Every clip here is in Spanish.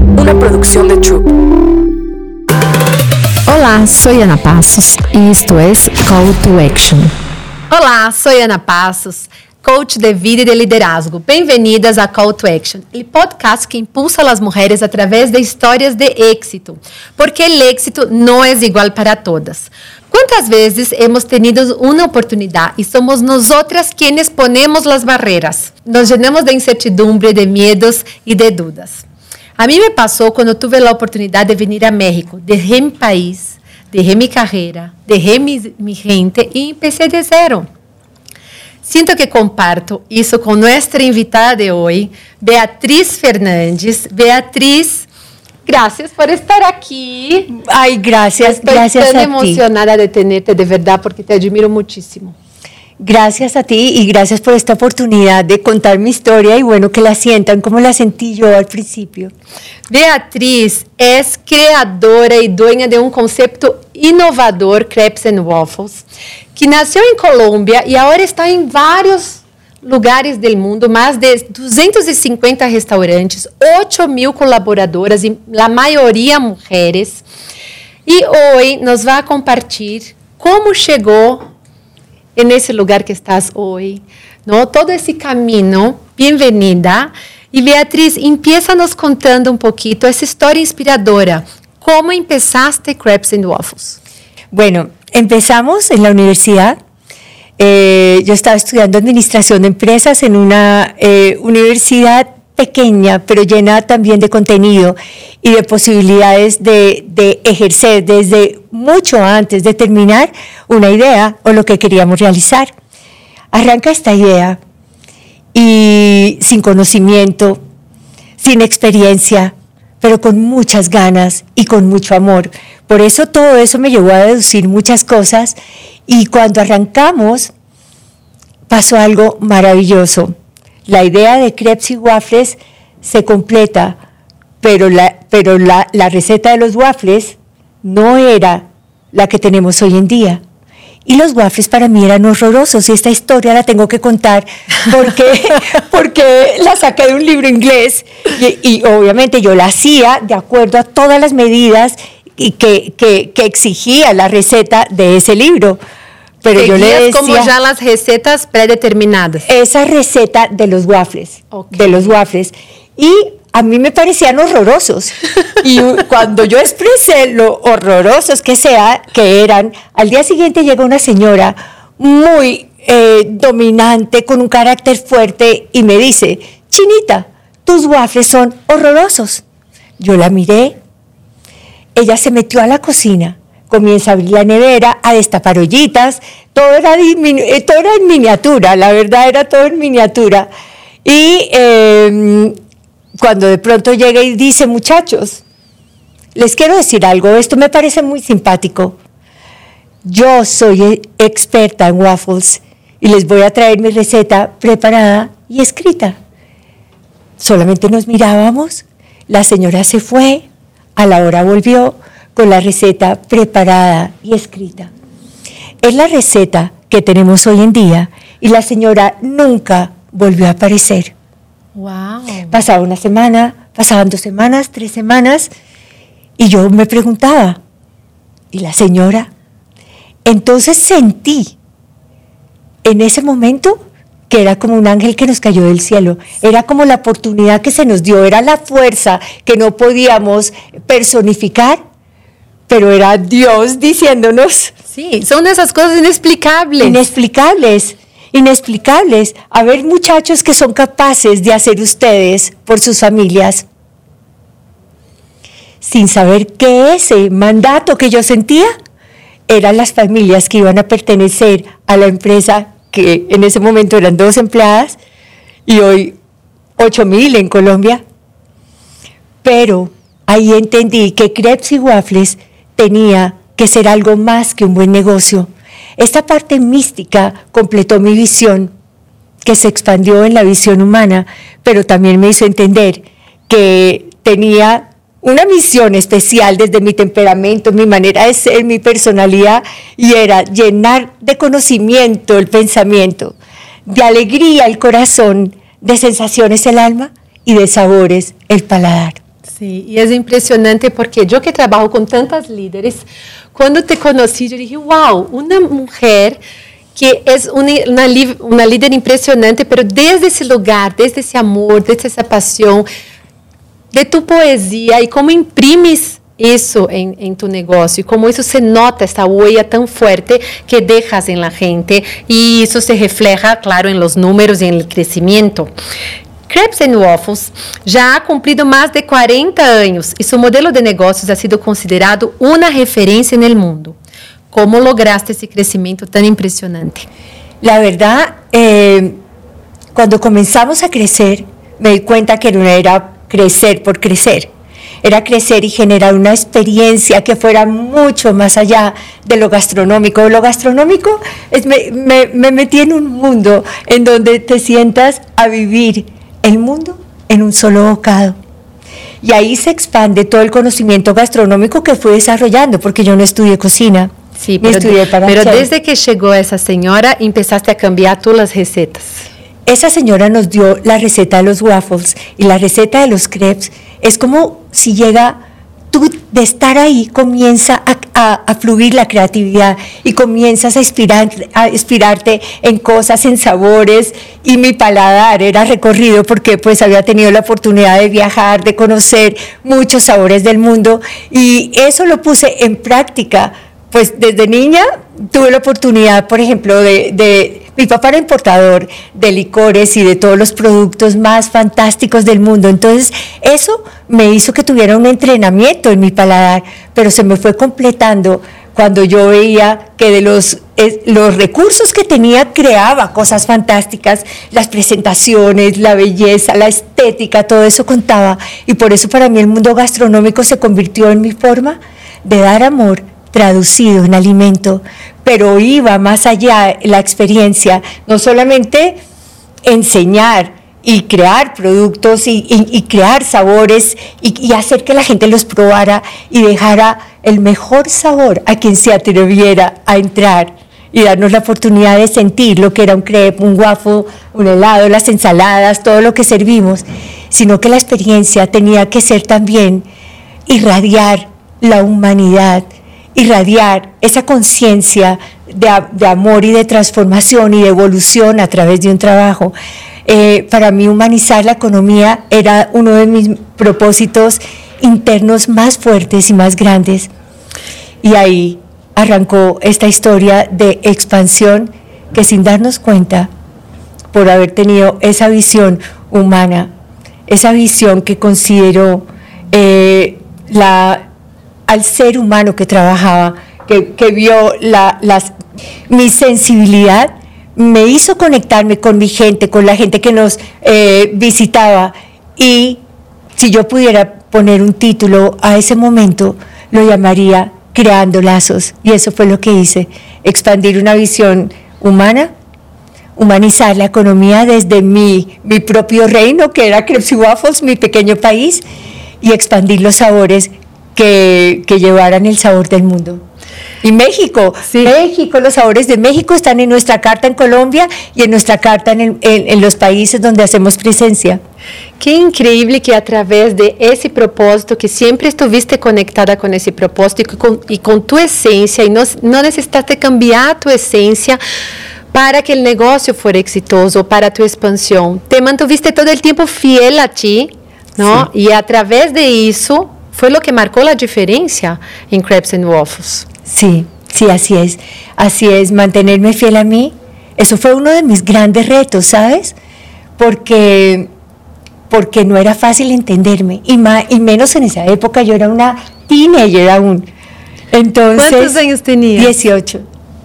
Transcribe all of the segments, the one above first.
una producción de Troop. Olá, sou Ana Passos e isto é Call to Action. Olá, sou Ana Passos, coach de vida e de liderazgo. Bem-vindas a Call to Action, o podcast que impulsa as mulheres através de histórias de êxito, porque o êxito não é igual para todas. Quantas vezes hemos tenido uma oportunidade e somos nós outras quienes ponemos as barreiras? Nos llenamos de incertidumbre, de medos e de dúvidas. A mim me passou quando tive a oportunidade de vir a México, deixei meu país, deixei minha carreira, deixei minha gente e comecei de zero. Sinto que comparto isso com nossa invitada de hoje, Beatriz Fernandes. Beatriz, graças por estar aqui. Ai, graças, Estou tão a ti. emocionada de tenerte de verdade porque te admiro muchísimo. Gracias a ti y gracias por esta oportunidad de contar mi historia y bueno, que la sientan como la sentí yo al principio. Beatriz é criadora e dueña de um conceito inovador, Crepes and Waffles, que nasceu em Colômbia e agora está em vários lugares do mundo, mais de 250 restaurantes, 8 mil colaboradoras, e a maioria mulheres. E hoje nos vai compartilhar como chegou nesse lugar que estás hoje, não? todo esse caminho. Bem-vinda. E Beatriz, empieza nos contando um pouquinho essa história inspiradora. Como empezaste Crepes and Waffles? Bueno, empezamos en la universidad. Eh, yo estaba estudiando administración de empresas en una eh, universidad pequeña, pero llena también de contenido y de posibilidades de, de ejercer desde mucho antes de terminar una idea o lo que queríamos realizar. Arranca esta idea y sin conocimiento, sin experiencia, pero con muchas ganas y con mucho amor. Por eso todo eso me llevó a deducir muchas cosas y cuando arrancamos pasó algo maravilloso. La idea de crepes y waffles se completa, pero la, pero la, la receta de los waffles no era la que tenemos hoy en día. Y los waffles para mí eran horrorosos y esta historia la tengo que contar porque, porque la saqué de un libro inglés y, y obviamente yo la hacía de acuerdo a todas las medidas y que, que, que exigía la receta de ese libro. Pero yo le decía, como já as recetas pré-determinadas. esa receta de los waffles, Ok. de los waffles. Y a mí me parecían horrorosos. Y cuando yo expresé lo horrorosos que sea, que eran, al día siguiente llega una señora muy eh, dominante, con un carácter fuerte, y me dice, Chinita, tus waffles son horrorosos. Yo la miré, ella se metió a la cocina, comienza a abrir la nevera, a destapar ollitas, todo era, eh, todo era en miniatura, la verdad era todo en miniatura. Y eh, cuando de pronto llega y dice, muchachos, les quiero decir algo, esto me parece muy simpático. Yo soy experta en waffles y les voy a traer mi receta preparada y escrita. Solamente nos mirábamos, la señora se fue, a la hora volvió con la receta preparada y escrita. Es la receta que tenemos hoy en día y la señora nunca volvió a aparecer. Uau! Pasaba una semana, pasaban dos semanas, tres semanas, y yo me preguntaba, ¿y la señora? Entonces sentí en ese momento que era como un ángel que nos cayó del cielo, era como la oportunidad que se nos dio, era la fuerza que no podíamos personificar, pero era Dios diciéndonos, Sim, são dessas coisas inexplicáveis. inexplicables, inexplicables. A ver, muchachos, que son capaces de hacer ustedes por sus familias, sin saber que ese mandato que yo sentía eran las familias que iban a pertenecer a la empresa que en ese momento eran dos empleadas y hoy ocho mil en Colombia. Pero ahí entendí que crepes y waffles tenía que ser algo más que un buen negocio. Esta parte mística completó mi visión, que se expandió en la visión humana, pero también me hizo entender que tenía una misión especial desde mi temperamento, mi manera de ser, mi personalidad, y era llenar de conocimiento el pensamiento, de alegría el corazón, de sensaciones el alma y de sabores el paladar. Sí, y es impresionante porque yo que trabajo con tantas líderes, cuando te conocí, yo dije, wow, una mujer que una, una, una líder impresionante, pero desde ese lugar, desde ese amor, desde esa pasión, de tu poesía y cómo imprimes eso en, en, tu negocio y cómo eso se nota, esta huella tan fuerte que dejas en la gente y eso se refleja, claro, en los números y en el crecimiento. Crepes and Waffles já ha cumprido mais de 40 anos e seu modelo de negócios ha sido considerado uma referência no mundo. Como lograste esse crescimento tão impressionante? La verdad, eh, cuando comenzamos a crecer, me di cuenta que no era crecer por crecer, era crecer y generar una experiencia que fuera mucho más allá de lo gastronómico. Lo gastronómico es, me, me, me metí en un mundo en donde te sientas a vivir el mundo en un solo bocado. Y ahí se expande todo el conocimiento gastronómico que fui desarrollando, porque yo no estudié cocina. Sí, pero, pero desde que llegó esa señora, empezaste a cambiar todas las recetas. Esa señora nos dio la receta de los waffles y la receta de los crepes. Es como si llega tú de estar ahí comienza a, a, fluir la creatividad y comienzas a, inspirar, a inspirarte en cosas, en sabores y mi paladar era recorrido porque pues había tenido la oportunidad de viajar, de conocer muchos sabores del mundo y eso lo puse en práctica. Pues desde niña tuve la oportunidad, por ejemplo, de mi papá era importador de licores y de todos los productos más fantásticos del mundo. Entonces, eso me hizo que tuviera un entrenamiento en mi paladar, pero se me fue completando cuando yo veía que de los, los recursos que tenía creaba cosas fantásticas, las presentaciones, la belleza, la estética, todo eso contaba. Y por eso para mí el mundo gastronómico se convirtió en mi forma de dar amor traducido en alimento, pero iba más allá la experiencia, no solamente enseñar y crear productos y, crear sabores y, hacer que la gente los probara y dejara el mejor sabor a quien se atreviera a entrar y darnos la oportunidad de sentir lo que era un crepe, un waffle, un helado, las ensaladas, todo lo que servimos, sino que la experiencia tenía que ser también irradiar la humanidad, irradiar esa conciencia de, amor y de transformación y de evolución a través de un trabajo. Eh, para mí humanizar la economía era uno de mis propósitos internos más fuertes y más grandes. Y ahí arrancó esta historia de expansión que sin darnos cuenta, por haber tenido esa visión humana, esa visión que consideró eh, la al ser humano que trabajaba, que, vio la, las, mi sensibilidad, me hizo conectarme con mi gente, con la gente que nos eh, visitaba. Y si yo pudiera poner un título a ese momento, lo llamaría Creando Lazos. Y eso fue lo que hice, expandir una visión humana, humanizar la economía desde mi, mi propio reino, que era Crepes Waffles, mi pequeño país, y expandir los sabores que, que llevaran el sabor del mundo. Y México, México, los sabores de México están en nuestra carta en Colombia y en nuestra carta en, el, en, en, los países donde hacemos presencia. Qué increíble que a través de ese propósito, que siempre estuviste conectada con ese propósito y con, y con tu esencia, y no, no necesitaste cambiar tu esencia para que el negocio fuera exitoso, para tu expansión. Te mantuviste todo el tiempo fiel a ti, ¿no? Sí. Y a través de eso fue lo que marcó la diferencia en Crepes and Waffles. Sí, sí, así es. Así es, mantenerme fiel a mí. Eso fue uno de mis grandes retos, ¿sabes? Porque, porque no era fácil entenderme. Y, más, y menos en esa época, yo era una teenager aún. Entonces, ¿Cuántos años tenía? 18.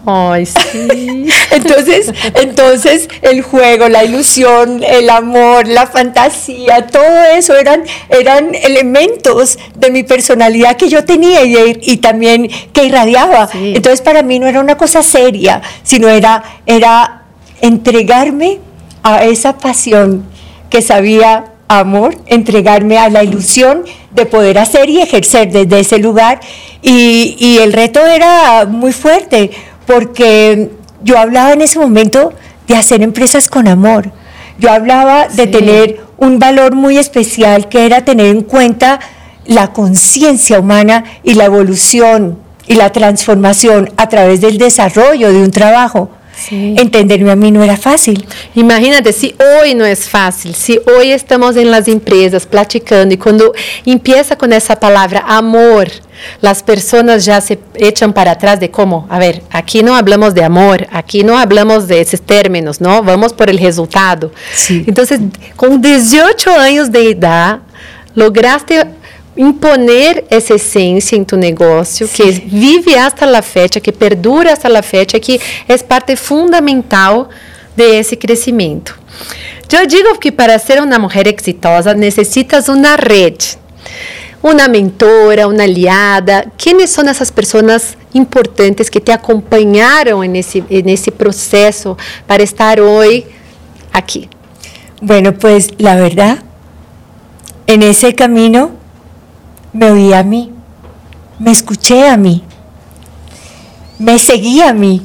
Ay, sí. entonces, entonces el juego, la ilusión, el amor, la fantasía, todo eso eran, eran elementos de mi personalidad que yo tenía y, y también que irradiaba. Sí. Entonces para mí no era una cosa seria, sino era, era entregarme a esa pasión que sabía amor, entregarme a la ilusión de poder hacer y ejercer desde ese lugar. Y, y el reto era muy fuerte porque yo hablaba en ese momento de hacer empresas con amor. Yo hablaba de tener un valor muy especial que era tener en cuenta la conciencia humana y la evolución y la transformación a través del desarrollo de un trabajo. Entenderme a mí no era fácil. Imagínate, si hoy no es fácil, si hoy estamos en las empresas platicando y cuando empieza con esa palabra amor, las personas ya se echan para atrás de cómo, a ver, aquí no hablamos de amor, aquí no hablamos de esos términos, ¿no? Vamos por el resultado. Entonces, con 18 años de edad, lograste imponer essa essência em tu negócio, Sim. que vive hasta la fecha, que perdura hasta la fecha, que é parte fundamental desse crescimento. Eu digo que para ser uma mulher exitosa necessitas uma rede, uma mentora, uma aliada. Quem são essas pessoas importantes que te acompanharam nesse nesse processo para estar hoje aqui? Bueno, pues la verdad, en ese camino me oí a mí, me escuché a mí, me seguí a mí.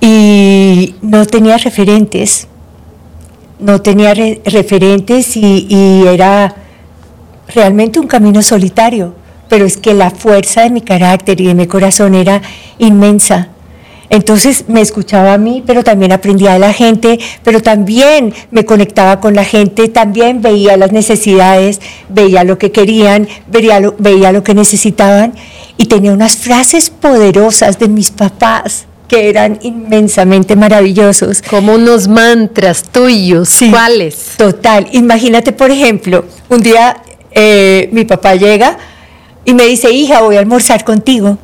Y no tenía referentes, no tenía referentes y, y era realmente un camino solitario, pero es que la fuerza de mi carácter y de mi corazón era inmensa. Entonces me escuchaba a mí, pero también aprendía de la gente, pero también me conectaba con la gente, también veía las necesidades, veía lo que querían, veía lo, veía lo que necesitaban y tenía unas frases poderosas de mis papás que eran inmensamente maravillosos. Como unos mantras tuyos. ¿Cuáles? Total. Imagínate, por ejemplo, un día eh, mi papá llega y me dice, hija, voy a almorzar contigo.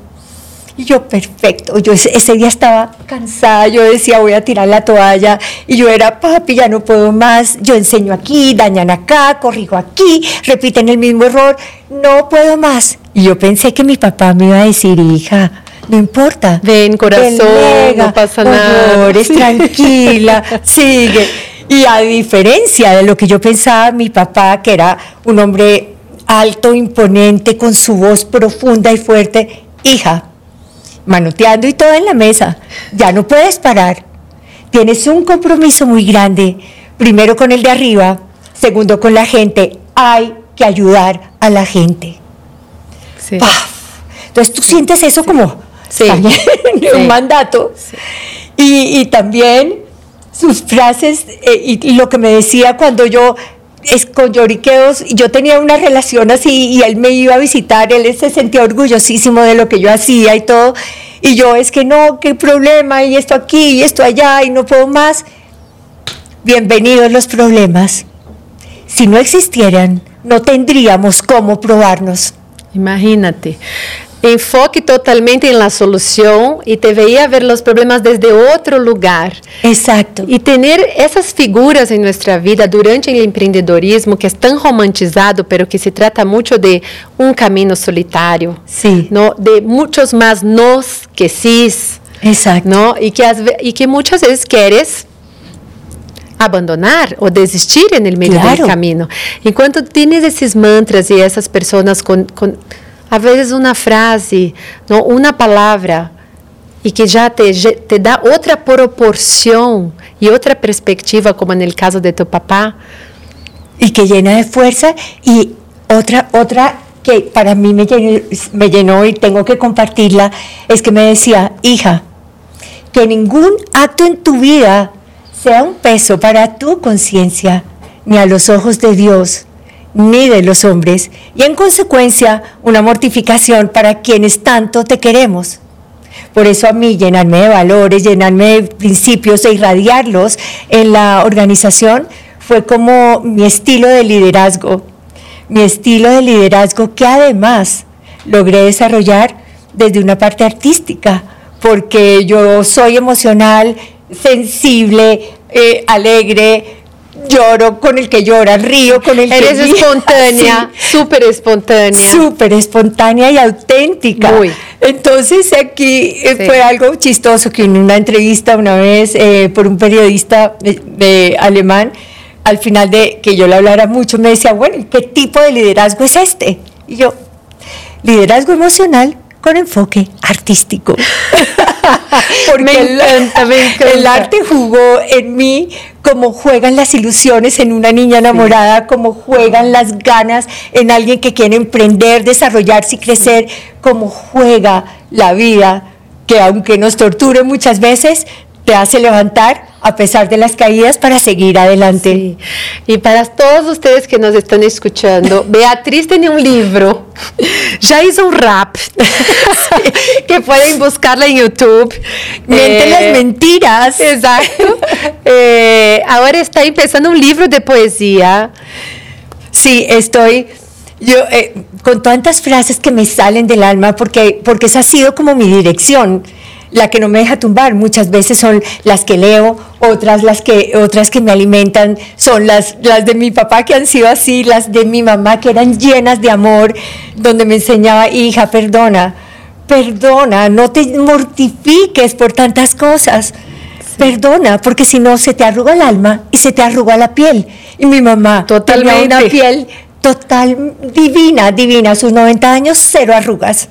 Y yo, perfecto. Yo ese, día estaba cansada, yo decía, voy a tirar la toalla. Y yo era, papi, ya no puedo más. Yo enseño aquí, dañan acá, corrijo aquí, repiten el mismo error. No puedo más. Y yo pensé que mi papá me iba a decir, hija, no importa. Ven, corazón, no pasa nada. Eres tranquila, sigue. Y a diferencia de lo que yo pensaba, mi papá, que era un hombre alto, imponente, con su voz profunda y fuerte, hija, manoteando y todo en la mesa. Ya no puedes parar. Tienes un compromiso muy grande, primero con el de arriba, segundo con la gente. Hay que ayudar a la gente. Entonces tú sientes eso como un mandato. Y, también sus frases eh, y lo que me decía cuando yo es con lloriqueos, yo tenía una relación así y él me iba a visitar, él se sentía orgullosísimo de lo que yo hacía y todo, y yo es que no, qué problema, y esto aquí, y esto allá, y no puedo más. Bienvenidos los problemas. Si no existieran, no tendríamos cómo probarnos. Imagínate. Enfoque totalmente en la solución y te veía ver los problemas desde otro lugar. Exacto. Y tener esas figuras en nuestra vida durante el emprendedorismo que es tan romantizado, pero que se trata mucho de un camino solitario. Sí. ¿no? De muchos más nos que sí. Exacto. ¿no? Y, que, y que muchas veces quieres abandonar o desistir en el medio del camino. Enquanto tienes esos mantras y esas personas con a vezes uma frase, não, uma palavra, e que já te, te dá outra proporção e outra perspectiva, como no caso de tu papá. E que llena de força e outra outra que para mí me me llenó y tengo que compartirla, es que me decía, hija, que ningún acto en tu vida sea un peso para tu conciencia, ni a los ojos de Dios, ni de los hombres, y en consecuencia una mortificación para quienes tanto te queremos. Por eso a mí llenarme de valores, llenarme de principios e irradiarlos en la organización fue como mi estilo de liderazgo, mi estilo de liderazgo que además logré desarrollar desde una parte artística, porque yo soy emocional, sensible, eh, alegre, lloro con el que llora, río con el que Eres espontánea, súper espontánea. Súper espontánea y auténtica. Entonces aquí eh, fue algo chistoso que en una entrevista una vez eh, por un periodista de, alemán, al final de que yo le hablara mucho, me decía, bueno, ¿qué tipo de liderazgo es este? Y yo, liderazgo emocional con enfoque artístico. Porque me encanta, el, me encanta. el arte jugó en mí como juegan las ilusiones en una niña enamorada, como juegan las ganas en alguien que quiere emprender, desarrollarse y crecer, como juega la vida, que aunque nos torture muchas veces, te hace levantar a pesar de las caídas para seguir adelante. Sí. Y para todos ustedes que nos están escuchando, Beatriz tiene un libro, ya hizo un rap, que pueden buscarla en YouTube. Miente eh, las mentiras. Exacto. Eh, ahora está empezando un libro de poesía. Sí, estoy yo eh, con tantas frases que me salen del alma porque porque esa ha sido como mi dirección la que no me deja tumbar. Muchas veces son las que leo, otras las que, otras que me alimentan son las, las de mi papá que han sido así, las de mi mamá que eran llenas de amor, donde me enseñaba, hija, perdona, perdona, no te mortifiques por tantas cosas. Perdona, porque si no se te arruga el alma y se te arruga la piel. Y mi mamá Totalmente. tenía una piel total divina, divina, a sus 90 años, cero arrugas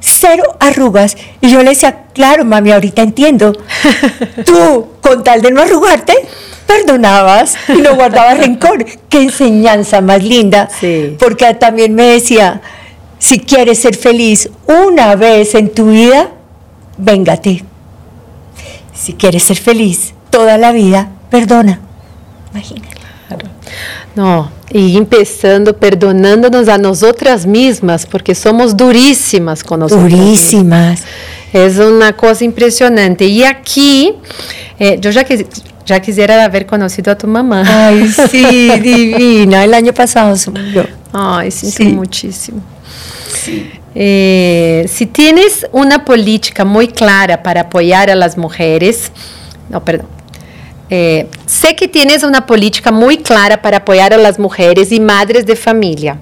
cero arrugas. Y yo le decía, claro, mami, ahorita entiendo. Tú, con tal de no arrugarte, perdonabas y no guardabas rencor. Qué enseñanza más linda. Sí. Porque también me decía, si quieres ser feliz una vez en tu vida, véngate. Si quieres ser feliz toda la vida, perdona. Imagínate. No, y empezando perdonándonos a nosotras mismas, porque somos durísimas con nosotras. Durísimas. Es una cosa impresionante. Y aquí, eh, yo ya, quis, ya quisiera haber conocido a tu mamá. Ay, sí, divina. El año pasado se murió. Ay, siento Sí. muchísimo. Eh, si tienes una política muy clara para apoyar a las mujeres, no, perdón. Eh, sé que tienes una política muy clara para apoyar a las mujeres y madres de familia.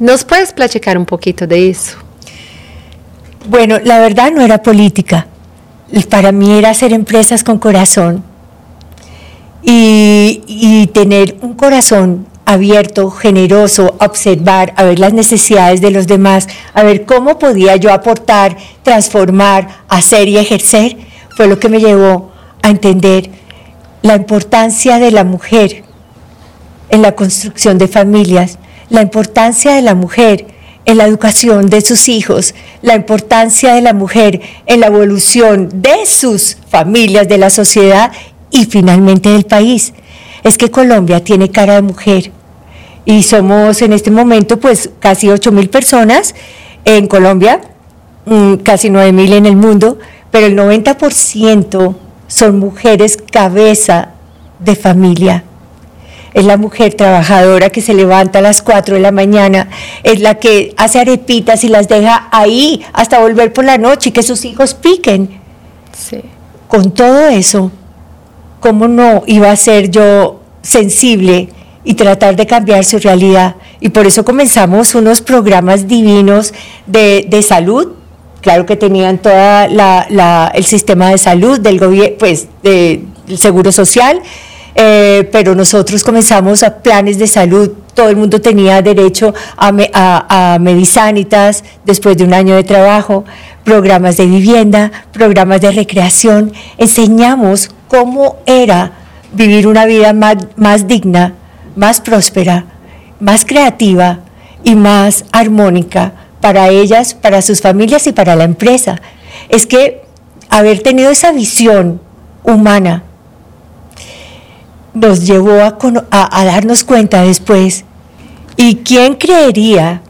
¿Nos puedes platicar un poquito de eso? Bueno, la verdad no era política. Para mí era hacer empresas con corazón y, y tener un corazón abierto, generoso, a observar, a ver las necesidades de los demás, a ver cómo podía yo aportar, transformar, hacer y ejercer, fue lo que me llevó a entender la importancia de la mujer en la construcción de familias, la importancia de la mujer en la educación de sus hijos, la importancia de la mujer en la evolución de sus familias, de la sociedad y finalmente del país. Es que Colombia tiene cara de mujer y somos en este momento pues casi 8 mil personas en Colombia, mm, casi 9 mil en el mundo, pero el 90% son mujeres cabeza de familia. Es la mujer trabajadora que se levanta a las 4 de la mañana, es la que hace arepitas y las deja ahí hasta volver por la noche y que sus hijos piquen. Sí. Con todo eso, ¿cómo no iba a ser yo sensible y tratar de cambiar su realidad? Y por eso comenzamos unos programas divinos de, de salud, claro que tenían todo el sistema de salud del gobierno, pues de, del seguro social, eh, pero nosotros comenzamos a planes de salud, todo el mundo tenía derecho a, me, a, a Medisanitas después de un año de trabajo, programas de vivienda, programas de recreación, enseñamos cómo era vivir una vida más digna, más próspera, más creativa y más armónica para ellas, para sus familias y para la empresa. Es que haber tenido esa visión humana nos llevó a, darnos cuenta después. ¿Y quién creería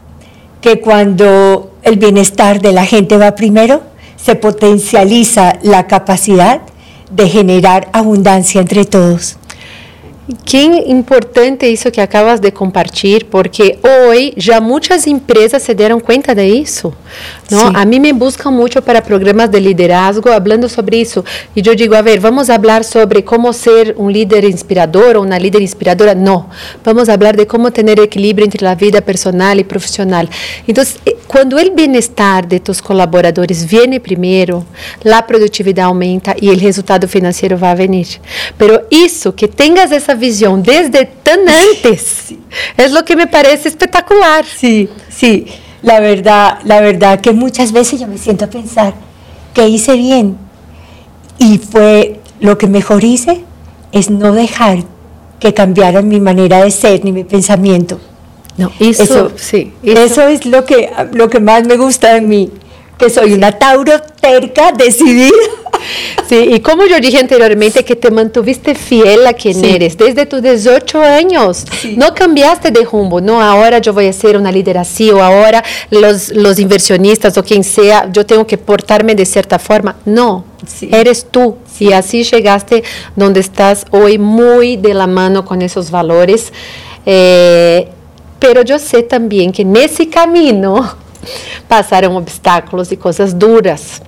que cuando el bienestar de la gente va primero, se potencializa la capacidad de generar abundancia entre todos? Qué importante isso que acabas de compartilhar, porque hoje já muitas empresas se deram conta de isso. Não? A mim me buscam muito para programas de liderazgo, falando sobre isso. E eu digo, a ver, vamos falar sobre como ser um líder inspirador ou uma líder inspiradora? Não. Vamos falar de como ter equilíbrio entre a vida personal e profissional. Então, quando o bem-estar de tus colaboradores vem primeiro, a produtividade aumenta e o resultado financeiro vai venir. Pero isso, que tenhas essa visión desde tan antes. es lo que me parece espectacular. Sí, sí. La verdad, la verdad que muchas veces yo me siento a pensar que hice bien y fue lo que mejor hice es no dejar que cambiaran mi manera de ser ni mi pensamiento. No, eso, sí, eso. es lo que, lo que más me gusta de mí, que soy una Tauro terca, decidida. Sí, y como yo dije anteriormente, que te mantuviste fiel a quien eres desde tus 18 años. No cambiaste de rumbo, no ahora yo voy a ser una líder así o ahora los, los inversionistas o quien sea, yo tengo que portarme de cierta forma. No, eres tú. Y así llegaste donde estás hoy muy de la mano con esos valores. Eh, pero yo sé también que en ese camino pasaron obstáculos y cosas duras.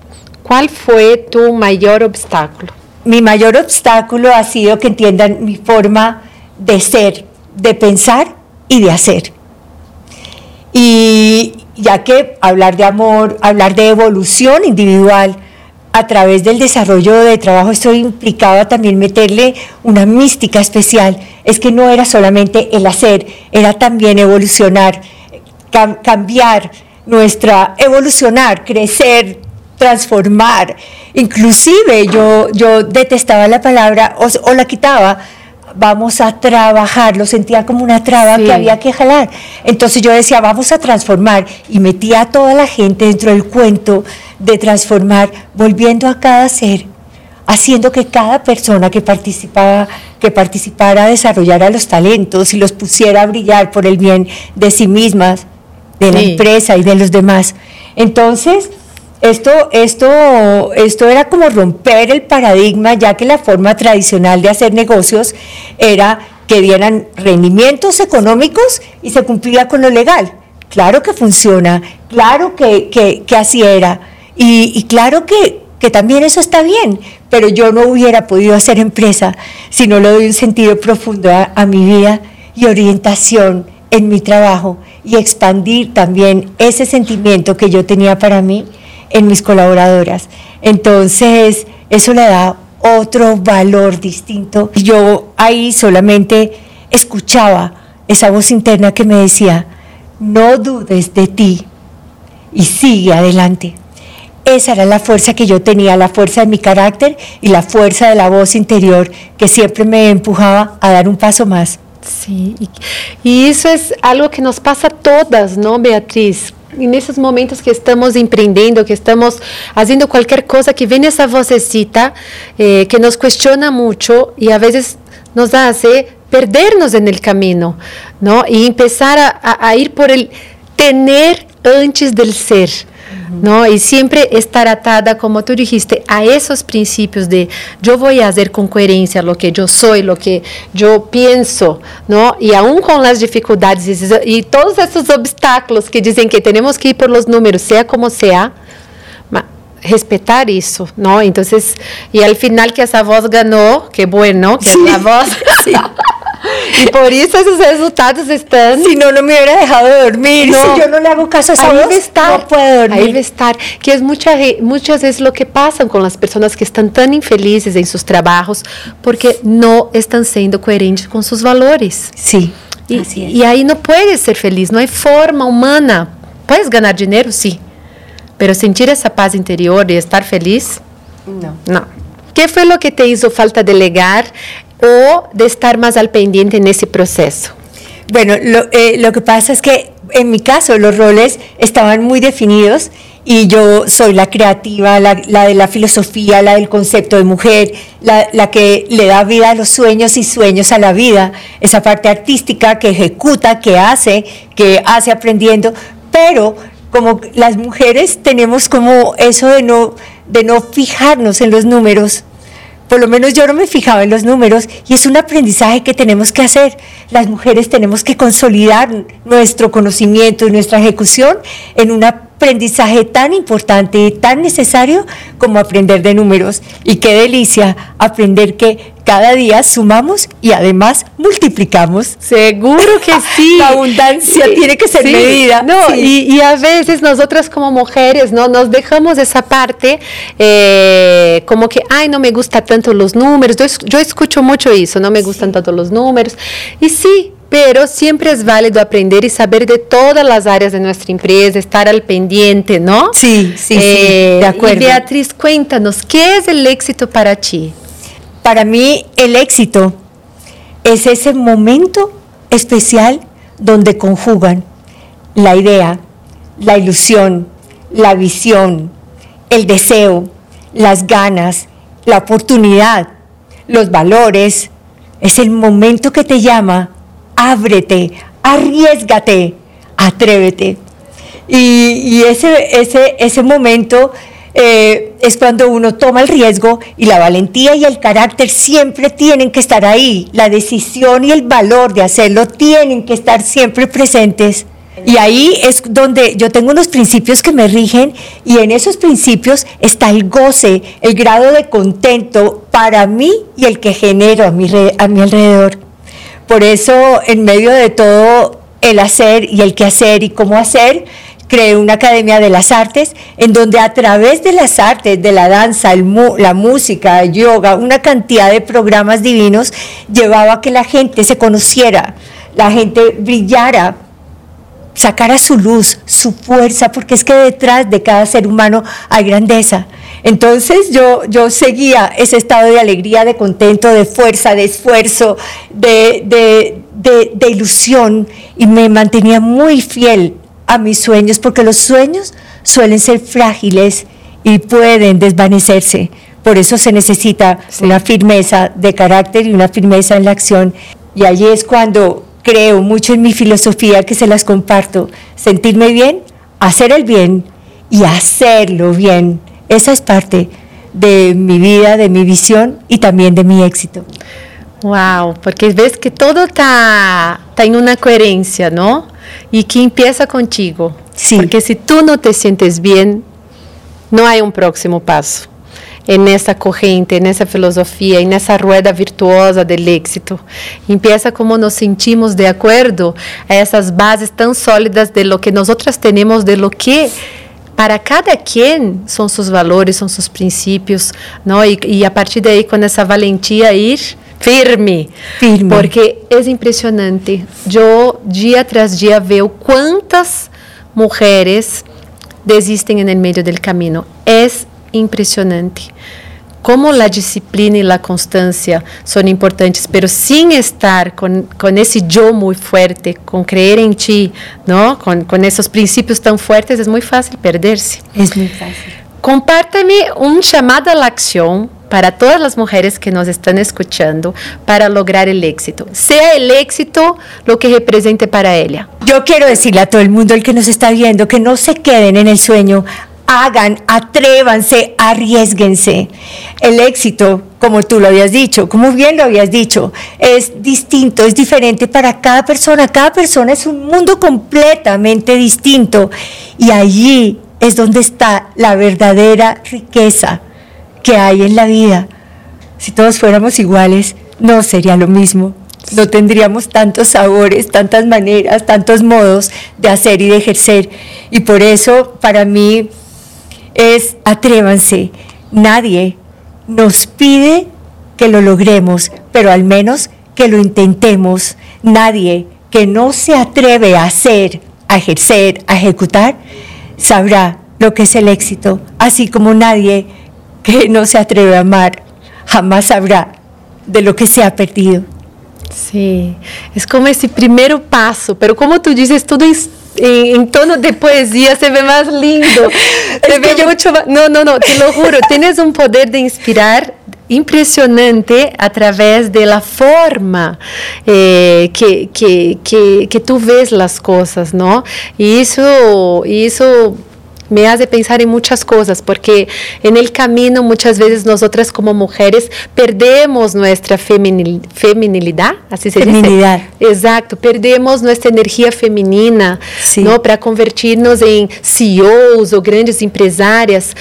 ¿Cuál fue tu mayor obstáculo? Mi mayor obstáculo ha sido que entiendan mi forma de ser, de pensar y de hacer. Y ya que hablar de amor, hablar de evolución individual a través del desarrollo de trabajo, estoy implicado también meterle una mística especial. Es que no era solamente el hacer, era también evolucionar, cambiar nuestra, evolucionar, crecer, transformar. Inclusive yo, yo detestaba la palabra o, la quitaba. Vamos a trabajar, lo sentía como una traba que había que jalar. Entonces yo decía, vamos a transformar y metía a toda la gente dentro del cuento de transformar, volviendo a cada ser, haciendo que cada persona que participaba, que participara desarrollara los talentos y los pusiera a brillar por el bien de sí mismas, de la empresa y de los demás. Entonces, esto, esto, esto era como romper el paradigma, ya que la forma tradicional de hacer negocios era que dieran rendimientos económicos y se cumplía con lo legal. Claro que funciona, claro que, que, así era, y, claro que, que, también eso está bien, pero yo no hubiera podido hacer empresa si no le doy un sentido profundo a mi vida y orientación en mi trabajo y expandir también ese sentimiento que yo tenía para mí en mis colaboradoras. Entonces, eso le da otro valor distinto. Yo ahí solamente escuchaba esa voz interna que me decía, no dudes de ti y sigue adelante. Esa era la fuerza que yo tenía, la fuerza de mi carácter y la fuerza de la voz interior que siempre me empujaba a dar un paso más. Sí, y eso es algo que nos pasa a todas, ¿no, Beatriz? En esos momentos que estamos emprendendo, que estamos haciendo cualquier cosa, que viene esa vocecita eh, que nos cuestiona mucho y a veces nos hace perdernos en ¿no? Y empezar a, a ir por el tener antes del ser. ¿No? Y siempre estar atada, como tú dijiste, a esos principios de yo voy a hacer con coherencia lo que yo soy, lo que yo pienso, ¿no? Y aún con las dificultades y todos esos obstáculos que dicen que tenemos que ir por los números, sea como sea, respetar eso, ¿no? Entonces, y al final que esa voz ganó, qué bueno, que la voz... Y por eso esos resultados están. Si no, no me hubiera dejado dormir. Si yo no le hago caso a esa ahí estar, no puedo dormir. Ahí estar. Que es muchas, muchas veces lo que pasa con las personas que están tan infelices en sus trabajos porque no están siendo coherentes con sus valores. Sí. Y, y ahí no puedes ser feliz, no hay forma humana. Puedes ganar dinero, sí. Pero sentir esa paz interior y estar feliz, no. No. ¿Qué fue lo que te hizo falta delegar o de estar más al pendiente en ese proceso? Bueno, lo, eh, lo, que pasa es que en mi caso los roles estaban muy definidos y yo soy la creativa, la, la de la filosofía, la del concepto de mujer, la, la, que le da vida a los sueños y sueños a la vida, esa parte artística que ejecuta, que hace, que hace aprendiendo, pero como las mujeres tenemos como eso de no, de no fijarnos en los números, por lo menos yo no me fijaba en los números y es un aprendizaje que tenemos que hacer. Las mujeres tenemos que consolidar nuestro conocimiento y nuestra ejecución en una aprendizaje tan importante y tan necesario como aprender de números. Y qué delicia aprender que cada día sumamos y además multiplicamos. Seguro que sí. La abundancia tiene que ser medida. No, y, a veces nosotras como mujeres no nos dejamos esa parte eh, como que, ay, no me gustan tanto los números. Yo, yo escucho mucho eso, no me gustan tanto los números. Y sí, pero siempre es válido aprender y saber de todas las áreas de nuestra empresa, estar al pendiente, ¿no? Sí, sí, sí, Eh, de acuerdo. Y Beatriz, cuéntanos, ¿qué es el éxito para ti? Para mí el éxito es ese momento especial donde conjugan la idea, la ilusión, la visión, el deseo, las ganas, la oportunidad, los valores. Es el momento que te llama, ábrete, arriesgate, atrévete. Y, y ese, ese, ese momento eh, es cuando uno toma el riesgo y la valentía y el carácter siempre tienen que estar ahí. La decisión y el valor de hacerlo tienen que estar siempre presentes. Y ahí es donde yo tengo unos principios que me rigen y en esos principios está el goce, el grado de contento para mí y el que genero a mi, a mi alrededor. Por eso, en medio de todo el hacer y el quehacer y cómo hacer, creé una academia de las artes en donde a través de las artes, de la danza, la música, el yoga, una cantidad de programas divinos, llevaba a que la gente se conociera, la gente brillara, sacara su luz, su fuerza, porque es que detrás de cada ser humano hay grandeza. Entonces yo, yo seguía ese estado de alegría, de contento, de fuerza, de esfuerzo, de, de, de- de ilusión y me mantenía muy fiel a mis sueños, porque los sueños suelen ser frágiles y pueden desvanecerse. Por eso se necesita una firmeza de carácter y una firmeza en la acción. Y allí es cuando creo mucho en mi filosofía que se las comparto. Sentirme bien, hacer el bien y hacerlo bien. Esa es parte de mi vida, de mi visión y también de mi éxito. Wow, porque ves que todo está en una coherencia, ¿no? Y que empieza contigo. Sí. Porque si tú no te sientes bien, no hay un próximo paso en esa corriente, en esa filosofía, en esa rueda virtuosa del éxito. Empieza como nos sentimos de acuerdo a esas bases tan sólidas de lo que nosotras tenemos, de lo que para cada quien son sus valores, son sus principios, ¿no? Y, y a partir de ahí, con esa valentía, ir firme. Firme. Porque es impresionante. Yo, día tras día, veo cuántas mujeres desisten en el medio del camino. Es impresionante. Como la disciplina y la constancia son importantes, pero sin estar con, con ese yo muy fuerte, con creer en ti, ¿no? Con, con esos principios tan fuertes, es muy fácil perderse. Es muy fácil. Compártame un llamado a la acción para todas las mujeres que nos están escuchando para lograr el éxito. Sea el éxito lo que represente para ella. Yo quiero decirle a todo el mundo, el que nos está viendo, que no se queden en el sueño, hagan, atrévanse, arriesguense. El éxito, como tú lo habías dicho, como bien lo habías dicho, es distinto, es diferente para cada persona. Cada persona es un mundo completamente distinto y allí es donde está la verdadera riqueza que hay en la vida. Si todos fuéramos iguales, no sería lo mismo. No tendríamos tantos sabores, tantas maneras, tantos modos de hacer y de ejercer. Y por eso, para mí, es atrévanse. Nadie nos pide que lo logremos, pero al menos que lo intentemos. Nadie que no se atreve a hacer, a ejercer, a ejecutar, sabrá lo que es el éxito, así como nadie que no se atreve a amar jamás sabrá de lo que se ha perdido. Sí, es como ese primer paso, pero como tú dices, todo es en, en tono de poesía se ve más lindo, se ve mucho más, no, no, no, te lo juro, tienes un poder de inspirar impresionante a través de la forma eh, que, que, que, que tú ves las cosas, ¿no? Y eso, y eso me hace pensar en muchas cosas, porque en el camino muchas veces nosotras como mujeres perdemos nuestra feminil, feminilidad, así se Feminidad. dice. Exacto, perdemos nuestra energía femenina, Sí. ¿no? Para convertirnos en CEOs o grandes empresarias.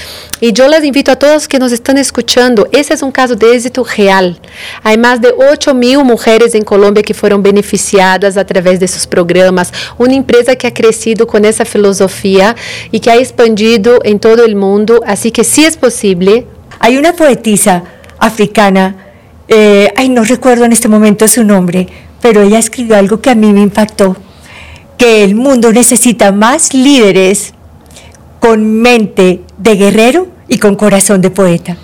Y yo las invito a todos que nos están escuchando, ese es un caso de éxito real. Hay más de 8 mil mujeres en Colombia que fueron beneficiadas a través de sus programas. Una empresa que ha crecido con esa filosofía y que ha expandido en todo el mundo. Así que sí es posible. Hay una poetisa africana, eh, ay, no recuerdo en este momento su nombre, pero ella escribió algo que a mí me impactó, que el mundo necesita más líderes con mente de guerrero y con corazón de poeta.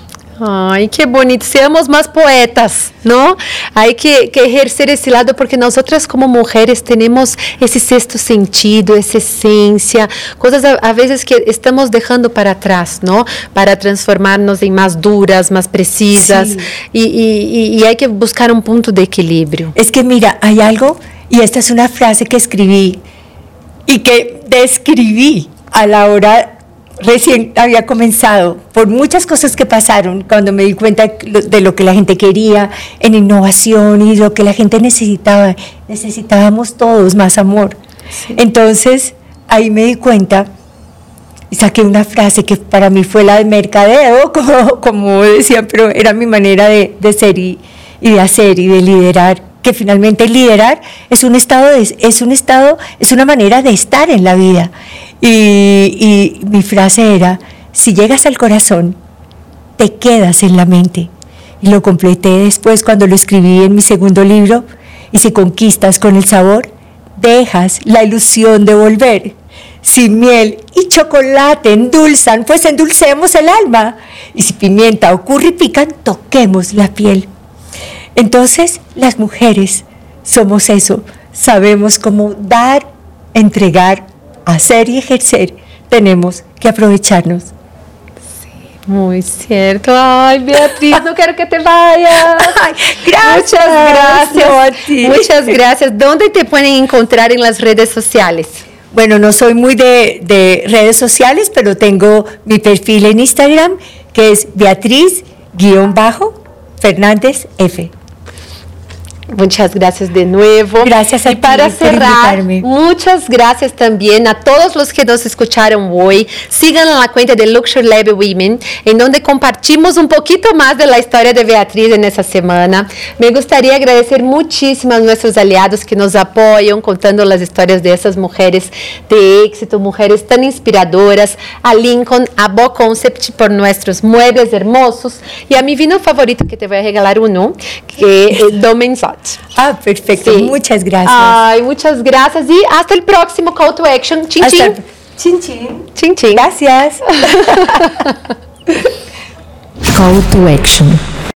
Ay, qué bonito. Seamos más poetas, ¿no? Hay que, que, ejercer ese lado porque nosotras como mujeres tenemos ese sexto sentido, esa esencia, cosas a, a, veces que estamos dejando para atrás, ¿no? Para transformarnos en más duras, más precisas. Sí. Y, y, y hay que buscar un punto de equilibrio. Es que mira, hay algo, y esta es una frase que escribí y que describí a la hora recién había comenzado por muchas cosas que pasaron cuando me di cuenta de lo que la gente quería en innovación y lo que la gente necesitaba. Necesitábamos todos más amor. Sí. Entonces ahí me di cuenta y saqué una frase que para mí fue la de mercadeo, como, como decían, pero era mi manera de, de ser y, y, de hacer y de liderar que finalmente liderar es un estado de, es un estado es una manera de estar en la vida y, mi frase era, si llegas al corazón, te quedas en la mente. Y lo completé después cuando lo escribí en mi segundo libro. Y si conquistas con el sabor, dejas la ilusión de volver. Si miel y chocolate endulzan, pues endulcemos el alma. Y si pimienta o curry pican, toquemos la piel. Entonces, las mujeres somos eso. Sabemos cómo dar, entregar, hacer y ejercer, tenemos que aprovecharnos. Sí, muy cierto. Ay, Beatriz, no quiero que te vayas. Ay, gracias. Muchas gracias. Muchas gracias. ¿Dónde te pueden encontrar en las redes sociales? Bueno, no soy muy de, de redes sociales, pero tengo mi perfil en Instagram, que es Beatriz-Fernández F. Muchas gracias de nuevo. Gracias a y para ti cerrar, por muchas gracias también a todos los que nos escucharon hoy. Sigan la cuenta de Luxury Lab Women, en donde compartimos un poquito más de la historia de Beatriz en semana. Me gustaría agradecer muchísimo a nuestros aliados que nos apoyan contando las historias de esas mujeres de éxito, mujeres tan inspiradoras, a Lincoln, a Bo Concept por nuestros muebles hermosos y a mi vino favorito que te voy a regalar uno, que es. Ah, perfecto. Sí. Muchas gracias. Ay, muchas gracias y hasta el próximo Call to Action. Chin, Hasta- chin. Chin, chin. Chin, chin. Gracias. Call to Action.